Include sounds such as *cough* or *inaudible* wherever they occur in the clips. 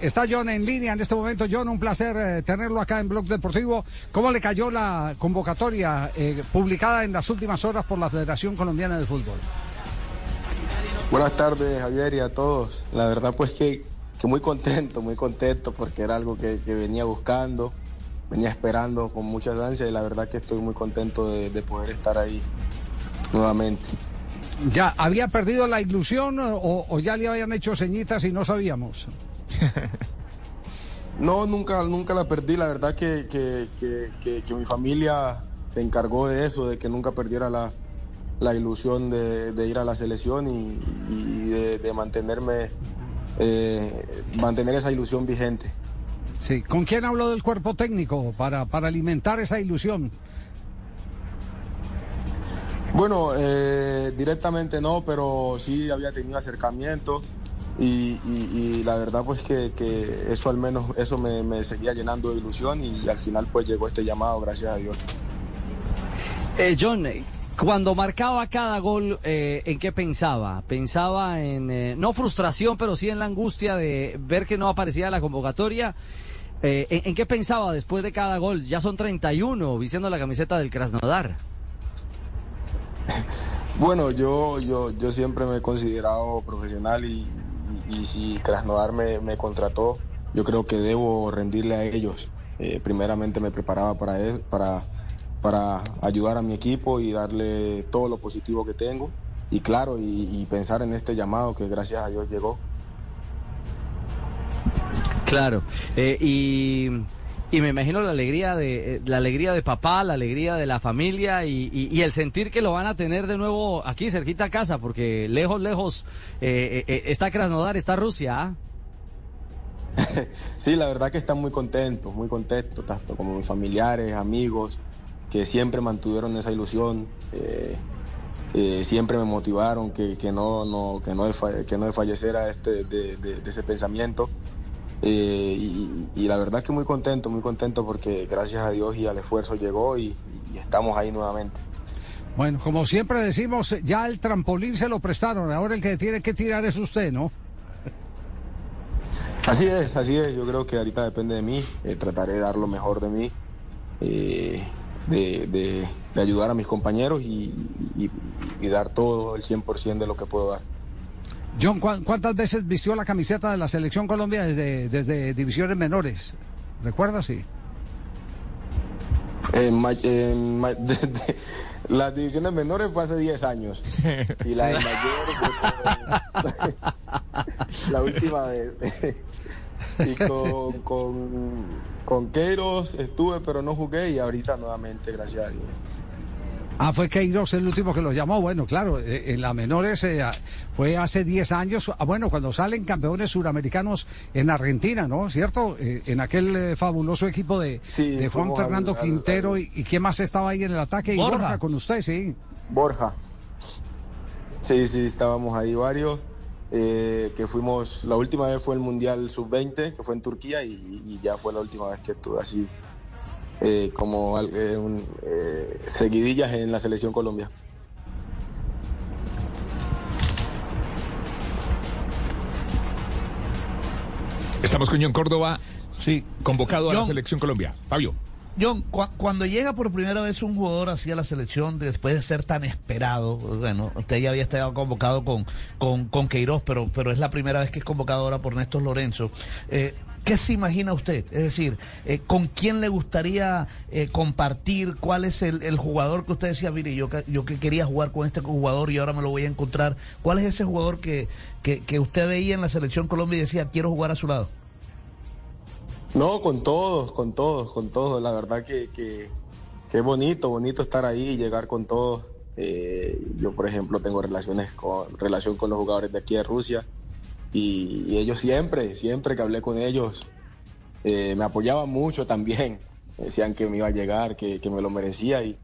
Está John en línea en este momento. John, un placer eh, tenerlo acá en Blog Deportivo. ¿Cómo le cayó la convocatoria eh, publicada en las últimas horas por la Federación Colombiana de Fútbol? Buenas tardes, Javier, y a todos. La verdad, pues que, muy contento, muy contento, porque era algo que, venía buscando, venía esperando con muchas ansias, y la verdad que estoy muy contento de poder estar ahí nuevamente. ¿Ya había perdido la ilusión o, o, ya le habían hecho ceñitas y no sabíamos? *laughs* no, nunca, nunca la perdí. La verdad que, que, que, que, mi familia se encargó de eso, de que nunca perdiera la, la ilusión de, de, ir a la selección y, y de, de, mantenerme, eh, mantener esa ilusión vigente. Sí, ¿con quién habló del cuerpo técnico para, para alimentar esa ilusión? Bueno, eh, directamente no, pero sí había tenido acercamiento y, la verdad pues que, eso al menos eso me, seguía llenando de ilusión y al final pues llegó este llamado, gracias a Dios. Eh, John, cuando marcaba cada gol, eh, ¿en qué pensaba? ¿Pensaba en, eh, no frustración, pero sí en la angustia de ver que no aparecía la convocatoria? ¿en, ¿En qué pensaba después de cada gol? Ya son 31 vistiendo la camiseta del Krasnodar. *laughs* Bueno, yo, yo, yo siempre me he considerado profesional y, y, y si Krasnodar me, me, contrató, yo creo que debo rendirle a ellos. Eh, primeramente me preparaba para, él, para, para ayudar a mi equipo y darle todo lo positivo que tengo. Y claro, y, y pensar en este llamado que gracias a Dios llegó. Claro. Eh, y y me imagino la alegría de la alegría de papá, la alegría de la familia y, el sentir que lo van a tener de nuevo aquí cerquita a casa, porque lejos, lejos eh, eh, está Krasnodar, está Rusia. ¿eh? *laughs* sí, la verdad que están muy contentos, muy contentos, tanto como mis familiares, amigos, que siempre mantuvieron esa ilusión, siempre me motivaron que, que no, no, que no, que no desfalleciera este, de, de, de ese pensamiento. Eh, y, y, la verdad que muy contento, muy contento porque gracias a Dios y al esfuerzo llegó y, y, estamos ahí nuevamente. Bueno, como siempre decimos, ya el trampolín se lo prestaron, ahora el que tiene que tirar es usted, ¿no? Así es, así es, yo creo que ahorita depende de mí, eh, trataré de dar lo mejor de mí, eh, de, de, de, ayudar a mis compañeros y, y dar todo el 100% de lo que puedo dar. John, ¿cuántas veces vistió la camiseta de la Selección Colombia desde, desde divisiones menores? ¿Recuerdas? Sí. *laughs* De, de, las divisiones menores fue hace 10 años. Y la de mayores fue la última vez. y *laughs* con, con, con Queiros estuve, pero no jugué y ahorita nuevamente, gracias a Dios. Ah, fue Queiroz el último que lo llamó. Bueno, claro, en la menores eh, fue hace 10 años. Ah, bueno, cuando salen campeones suramericanos en Argentina, ¿no? ¿Cierto? Eh, en aquel eh, fabuloso equipo de, sí, de Juan Fernando al, Quintero. Al, al... Y, ¿Y quién más estaba ahí en el ataque? Borja. Y Borja con usted, sí. Borja. Sí, sí, estábamos ahí varios. Eh, que fuimos, la última vez fue el Mundial Sub-20, que fue en Turquía, y, y, ya fue la última vez que estuve así eh, como eh, un, eh, seguidillas en la selección Colombia. Estamos con John Córdoba, sí. convocado John, a la selección Colombia. Fabio. John, cu cuando llega por primera vez un jugador así a la selección, después de ser tan esperado, bueno, usted ya había estado convocado con, con, con Queiroz, pero, pero es la primera vez que es convocado ahora por Néstor Lorenzo. Eh, ¿Qué se imagina usted? Es decir, eh, ¿con quién le gustaría eh, compartir? ¿Cuál es el, jugador que usted decía, mire, yo, que quería jugar con este jugador y ahora me lo voy a encontrar? ¿Cuál es ese jugador que, que, que usted veía en la selección Colombia y decía, quiero jugar a su lado? No, con todos, con todos, con todos. La verdad que, que, que es bonito, bonito estar ahí y llegar con todos. Eh, yo, por ejemplo, tengo relaciones con, relación con los jugadores de aquí de Rusia. Y, y, ellos siempre, siempre que hablé con ellos, eh, me apoyaban mucho también. *laughs* Decían que me iba a llegar, que, que me lo merecía y,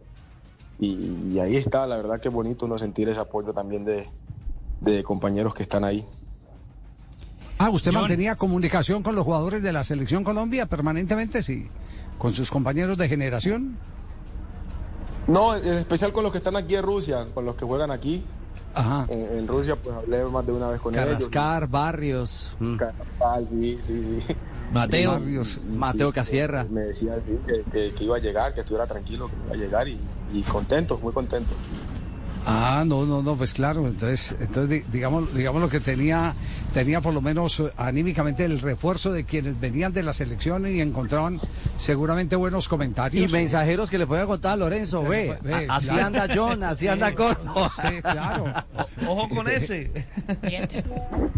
y, y, ahí está, la verdad que es bonito uno sentir ese apoyo también de, de compañeros que están ahí. Ah, ¿usted John. mantenía comunicación con los jugadores de la Selección Colombia permanentemente, sí? ¿Con sus compañeros de generación? No, en especial con los que están aquí en Rusia, con los que juegan aquí. En, Rusia, pues hablé más de una vez con Carrascar, Barrios. Mm. Carrascar, sí, sí, sí. Mateo. Barrios, Mateo Casierra. Me decía que, que, iba a llegar, que estuviera tranquilo, que iba a llegar y, y contentos, muy contentos. Ah, no, no, no, pues claro, entonces, entonces digamos, digamos lo que tenía, tenía por lo menos anímicamente el refuerzo de quienes venían de la selección y encontraban seguramente buenos comentarios. Y mensajeros que le podían contar a Lorenzo, ve, así anda John, así anda Corto. Sí, claro. *laughs* Ojo con ese. *laughs*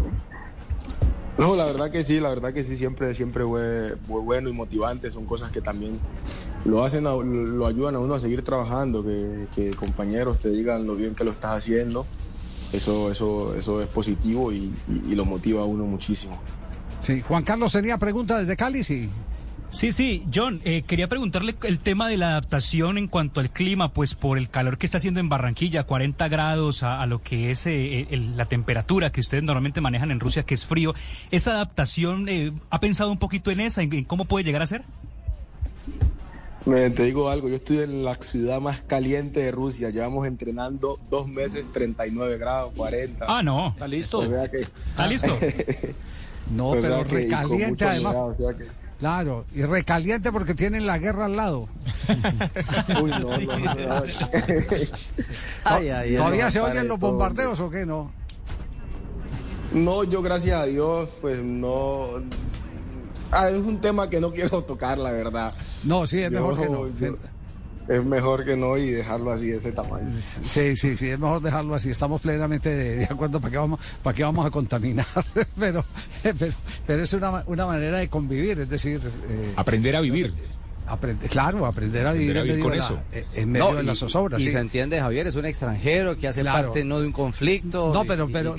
No, la verdad que sí, la verdad que sí, siempre, siempre fue, bueno y motivante, son cosas que también lo hacen, lo ayudan a uno a seguir trabajando, que, compañeros te digan lo bien que lo estás haciendo, eso, eso, eso es positivo y, lo motiva a uno muchísimo. Sí, Juan Carlos tenía pregunta desde Cali, sí. Sí, sí, John, eh, quería preguntarle el tema de la adaptación en cuanto al clima, pues por el calor que está haciendo en Barranquilla, 40 grados a, lo que es eh, la temperatura que ustedes normalmente manejan en Rusia, que es frío. ¿Esa adaptación eh, ha pensado un poquito en esa, en, cómo puede llegar a ser? te digo algo, yo estoy en la ciudad más caliente de Rusia, llevamos entrenando dos meses, 39 grados, 40. Ah, no. ¿Está listo? ¿Está listo? *laughs* no, pero recaliente además. Claro, y recaliente porque tienen la guerra al lado. *laughs* Uy, no, *laughs* ¿Todavía se oyen los bombardeos o qué no? No, yo gracias a Dios, pues no. Ah, es un tema que no quiero tocar, la verdad. No, sí, es mejor que no es mejor que no y dejarlo así de ese tamaño. Sí, sí, sí, es mejor dejarlo así. Estamos plenamente de, acuerdo para qué vamos, para qué vamos a contaminar, *laughs* pero, pero, es una, una manera de convivir, es decir... Eh, Aprender a vivir claro, aprender a vivir, en, con eso. en medio de las zozobras. Y, se entiende, Javier, es un extranjero que hace parte no de un conflicto. No, pero, pero,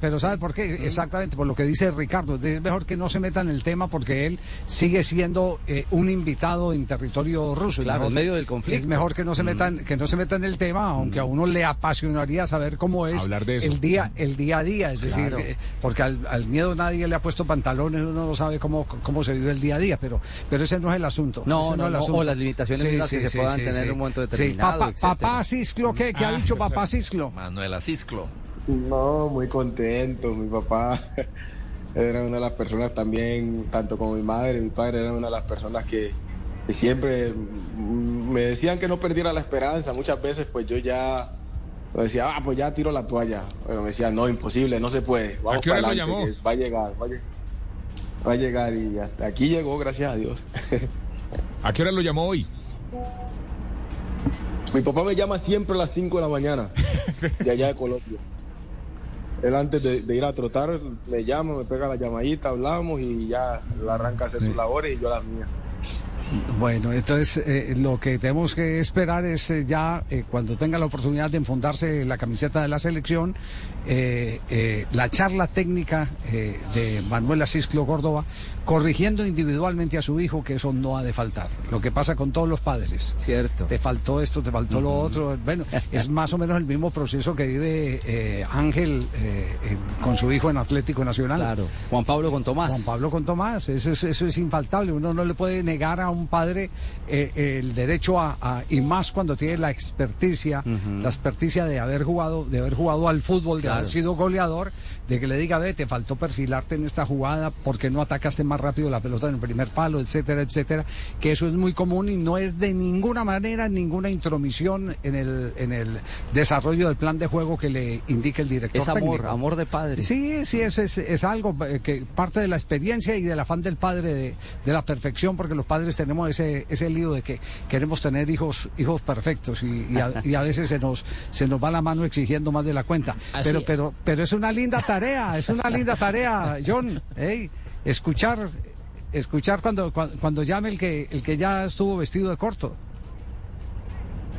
pero, ¿sabe por qué? Exactamente, por lo que dice Ricardo. Es mejor que no se meta en el tema porque él sigue siendo eh, un invitado en territorio ruso. Claro, en medio del conflicto. Es mejor que no se metan, que no se meta en el tema, aunque a uno le apasionaría saber cómo es el día, el día a día. Es decir, eh, porque al, miedo nadie le ha puesto pantalones, uno no sabe cómo, cómo se vive el día a día, pero, pero ese no es el asunto. No, no, no, o las limitaciones que se puedan tener en un momento determinado. Papá, papá Cisclo, ¿qué, ¿Qué ha ah, dicho papá Cisclo? Manuela Cisclo. No, muy contento. Mi papá *laughs* era una de las personas también, tanto como mi madre, mi padre era una de las personas que, siempre me decían que no perdiera la esperanza. Muchas veces pues yo ya decía, ah, pues ya tiro la toalla. Pero me decía, no, imposible, no se puede. Vamos ¿A qué hora lo llamó? Va a llegar, va a llegar. Va a llegar y hasta aquí llegó, gracias a Dios. *laughs* ¿A qué hora lo llamó hoy? Mi papá me llama siempre a las 5 de la mañana, *laughs* de allá de Colombia. Él antes de, ir a trotar me llama, me pega la llamadita, hablamos y ya arranca a hacer sus labores y yo las mías. Bueno, entonces eh, lo que tenemos que esperar es eh, ya eh, cuando tenga la oportunidad de enfundarse la camiseta de la selección, la charla técnica de Manuel Asisclo Córdoba, corrigiendo individualmente a su hijo, que eso no ha de faltar. Lo que pasa con todos los padres. Cierto. Te faltó esto, te faltó lo otro. Bueno, es más o menos el mismo proceso que vive Ángel con su hijo en Atlético Nacional. Claro. Juan Pablo con Tomás. Juan Pablo con Tomás, eso es, eso es infaltable. Uno no le puede negar a un padre eh, el derecho a, y más cuando tiene la experticia, la experticia de haber jugado, de haber jugado al fútbol, de haber sido goleador, de que le diga, ve, te faltó perfilarte en esta jugada porque no atacaste más rápido la pelota en el primer palo, etcétera, etcétera, que eso es muy común y no es de ninguna manera ninguna intromisión en el, en el desarrollo del plan de juego que le indique el director. Es amor, amor de padre. Sí, sí, es, es, algo eh, que parte de la experiencia y del afán del padre de, de la perfección, porque los padres tenemos ese, ese lío de que queremos tener hijos, hijos perfectos y, a, veces se nos, se nos va la mano exigiendo más de la cuenta. pero, pero, pero es una linda tarea, es una linda tarea, John. escuchar, escuchar cuando, cuando, llame el que, el que ya estuvo vestido de corto.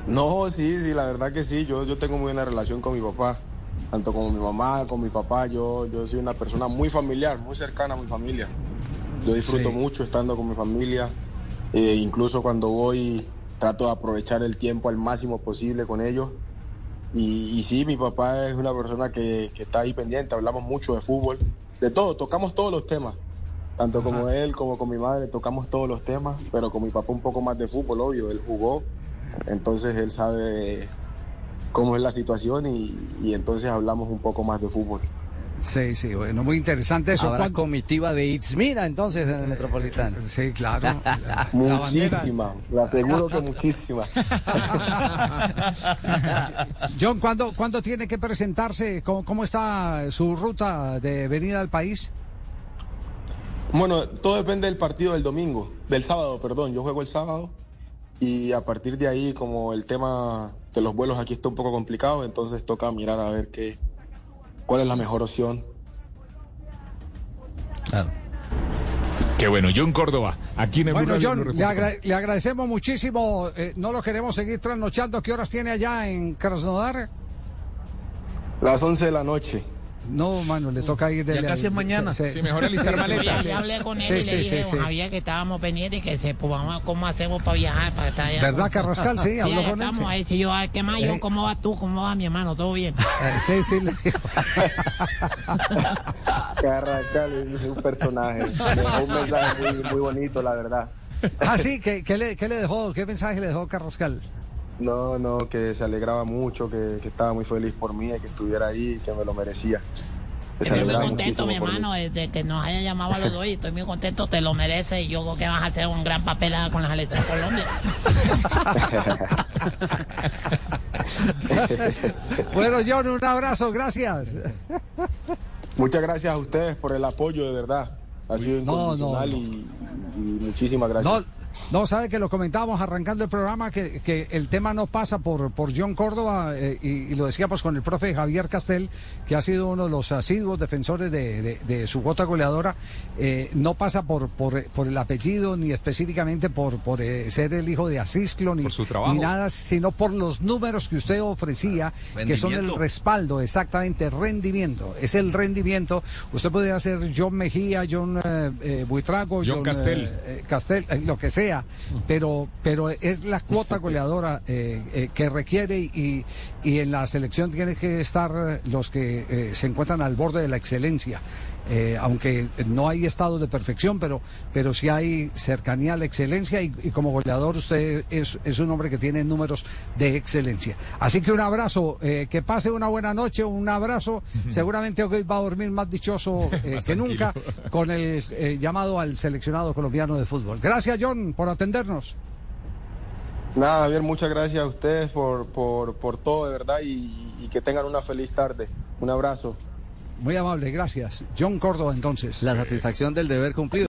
No, sí, sí, la verdad que sí. Yo, yo tengo muy buena relación con mi papá, tanto como mi mamá, con mi papá. Yo, yo soy una persona muy familiar, muy cercana a mi familia. Yo disfruto mucho estando con mi familia. Eh, incluso cuando voy trato de aprovechar el tiempo al máximo posible con ellos. Y, sí, mi papá es una persona que, está ahí pendiente, hablamos mucho de fútbol, de todo, tocamos todos los temas. Tanto como él como con mi madre tocamos todos los temas, pero con mi papá un poco más de fútbol, obvio, él jugó, entonces él sabe cómo es la situación y, y entonces hablamos un poco más de fútbol. Sí, sí, bueno, muy interesante eso. Habrá ¿Cuán- comitiva de Itzmira entonces en el Metropolitano. *laughs* Sí, claro. *laughs* La- la Muchísima, le aseguro que muchísima. *laughs* John, ¿cuándo, ¿cuándo tiene que presentarse? ¿Cómo, ¿Cómo está su ruta de venida al país? Bueno, todo depende del partido del domingo, del sábado, perdón. Yo juego el sábado y a partir de ahí, como el tema de los vuelos aquí está un poco complicado, entonces toca mirar a ver qué, cuál es la mejor opción. Claro. Qué bueno, John Córdoba, aquí en el Bueno, John, agra- le agradecemos muchísimo. eh, no lo queremos seguir trasnochando. ¿Qué horas tiene allá en Krasnodar? Las 11 de la noche. No, mano, le toca ir de Ya casi es mañana. Sí, mejor *laughs* alistar Sí, sí, maletas. sí, hablé con él Sí, y sí, le sí, dije, sí. Javier, que estábamos pendientes y que se, pues, vamos a- cómo hacemos para viajar, para estar allá. ¿Verdad, Carrascal? Sí, Sí, habló con él. estamos sí. ahí. Si yo, ay, ¿qué más? Yo, Eh. ¿cómo vas tú? ¿Cómo va mi hermano? ¿Todo bien? Eh, sí, sí, le dijo. *laughs* Carrascal es un personaje. Dejó un mensaje muy, muy bonito, la verdad. Ah, sí, ¿qué, qué le, qué le dejó? ¿Qué mensaje le dejó Carrascal? No, no, que se alegraba mucho, que, que estaba muy feliz por mí, que estuviera ahí, que me lo merecía. Estoy muy contento, mi hermano, desde que nos haya llamado a los dos y estoy muy contento, te lo mereces y yo creo que vas a hacer un gran papel con la selección Colombia. *laughs* Bueno, John, un abrazo, gracias. Muchas gracias a ustedes por el apoyo, de verdad. Ha sido No, no, incondicional no. Y, y muchísimas gracias. No, sabe que lo comentábamos arrancando el programa, que, que el tema no pasa por, por John Córdoba, eh, y, y lo decíamos con el profe Javier Castel, que ha sido uno de los asiduos defensores de, de- de su gota goleadora, eh, no pasa por, por, por el apellido, ni específicamente por, por eh, ser el hijo de Asisclo, ni, su ni nada, sino por los números que usted ofrecía, que son el respaldo, exactamente, rendimiento, es el rendimiento. Usted podría ser John Mejía, John Buitrago, John Castel. eh, Castel, eh, lo que sea, pero, pero es la cuota goleadora eh, eh, que requiere y, y en la selección tienen que estar eh, los que eh, se encuentran al borde de la excelencia. Eh, aunque no hay estado de perfección, pero, pero sí hay cercanía a la excelencia y, y como goleador usted es, es un hombre que tiene números de excelencia. Así que un abrazo, eh, que pase una buena noche, un abrazo. Seguramente hoy va a dormir más dichoso *laughs* eh, Más que tranquilo. nunca con el eh, llamado al seleccionado colombiano de fútbol. Gracias John por atendernos. Nada, Javier, muchas gracias a ustedes por, por, por todo, de verdad, y, y que tengan una feliz tarde. Un abrazo. Muy amable, gracias. John Córdoba entonces. La satisfacción del deber cumplido.